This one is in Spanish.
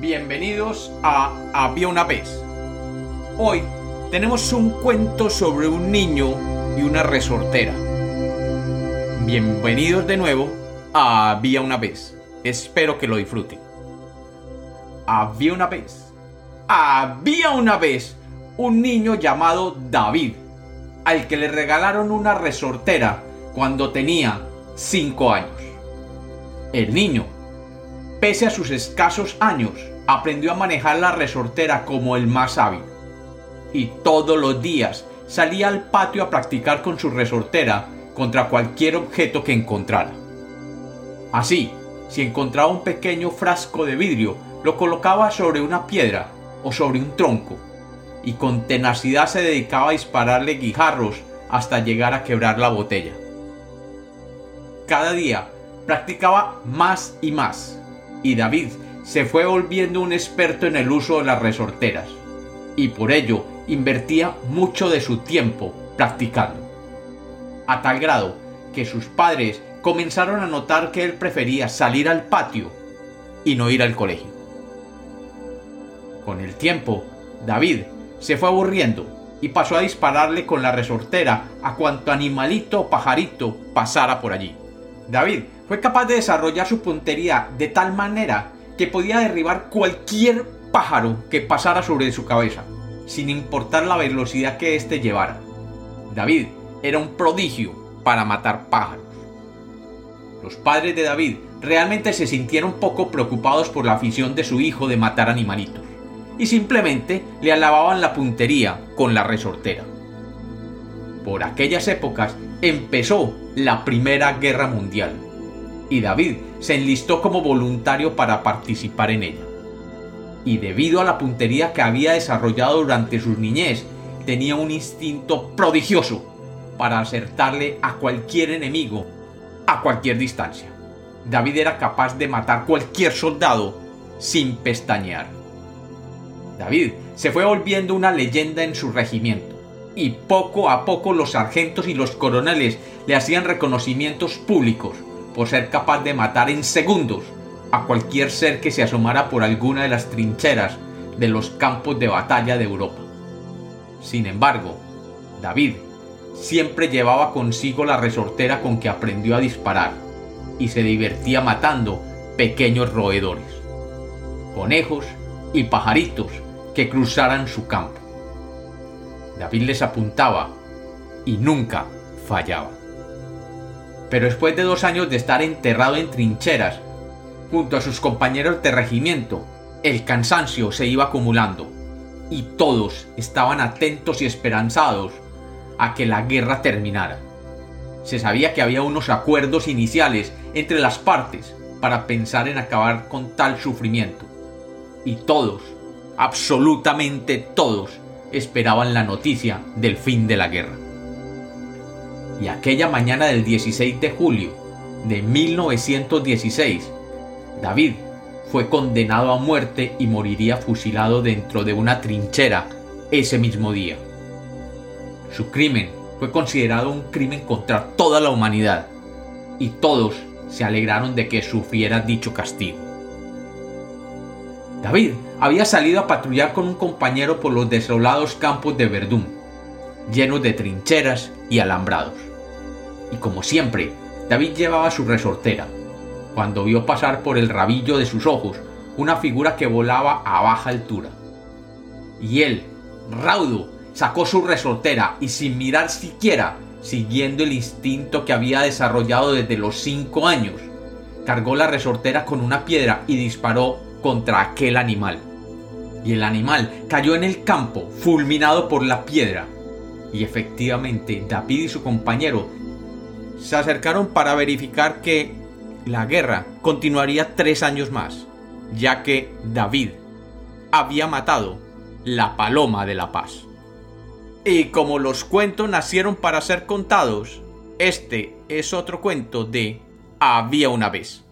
Bienvenidos a Había una vez. Hoy tenemos un cuento sobre un niño y una resortera. Bienvenidos de nuevo a Había una vez. Espero que lo disfruten. Había una vez. Había una vez un niño llamado David, al que le regalaron una resortera cuando tenía 5 años. El niño Pese a sus escasos años, aprendió a manejar la resortera como el más hábil. Y todos los días salía al patio a practicar con su resortera contra cualquier objeto que encontrara. Así, si encontraba un pequeño frasco de vidrio, lo colocaba sobre una piedra o sobre un tronco, y con tenacidad se dedicaba a dispararle guijarros hasta llegar a quebrar la botella. Cada día practicaba más y más, y David se fue volviendo un experto en el uso de las resorteras, y por ello invertía mucho de su tiempo practicando. A tal grado que sus padres comenzaron a notar que él prefería salir al patio y no ir al colegio. Con el tiempo, David se fue aburriendo y pasó a dispararle con la resortera a cuanto animalito o pajarito pasara por allí. David fue capaz de desarrollar su puntería de tal manera que podía derribar cualquier pájaro que pasara sobre su cabeza, sin importar la velocidad que éste llevara. David era un prodigio para matar pájaros. Los padres de David realmente se sintieron poco preocupados por la afición de su hijo de matar animalitos, y simplemente le alababan la puntería con la resortera. Por aquellas épocas empezó la Primera Guerra Mundial, y David se enlistó como voluntario para participar en ella. Y debido a la puntería que había desarrollado durante su niñez, tenía un instinto prodigioso para acertarle a cualquier enemigo a cualquier distancia. David era capaz de matar cualquier soldado sin pestañear. David se fue volviendo una leyenda en su regimiento, y poco a poco los sargentos y los coroneles le hacían reconocimientos públicos por ser capaz de matar en segundos a cualquier ser que se asomara por alguna de las trincheras de los campos de batalla de Europa. Sin embargo, David siempre llevaba consigo la resortera con que aprendió a disparar y se divertía matando pequeños roedores, conejos y pajaritos que cruzaran su campo. David les apuntaba y nunca fallaba pero después de dos años de estar enterrado en trincheras, junto a sus compañeros de regimiento, el cansancio se iba acumulando, y todos estaban atentos y esperanzados a que la guerra terminara. Se sabía que había unos acuerdos iniciales entre las partes para pensar en acabar con tal sufrimiento, y todos, absolutamente todos, esperaban la noticia del fin de la guerra y aquella mañana del 16 de julio de 1916, David fue condenado a muerte y moriría fusilado dentro de una trinchera ese mismo día. Su crimen fue considerado un crimen contra toda la humanidad y todos se alegraron de que sufriera dicho castigo. David había salido a patrullar con un compañero por los desolados campos de Verdún, llenos de trincheras y alambrados y como siempre, David llevaba su resortera, cuando vio pasar por el rabillo de sus ojos una figura que volaba a baja altura. Y él, raudo, sacó su resortera y sin mirar siquiera, siguiendo el instinto que había desarrollado desde los cinco años, cargó la resortera con una piedra y disparó contra aquel animal. Y el animal cayó en el campo, fulminado por la piedra. Y efectivamente, David y su compañero se acercaron para verificar que la guerra continuaría tres años más, ya que David había matado la paloma de la paz. Y como los cuentos nacieron para ser contados, este es otro cuento de Había una vez.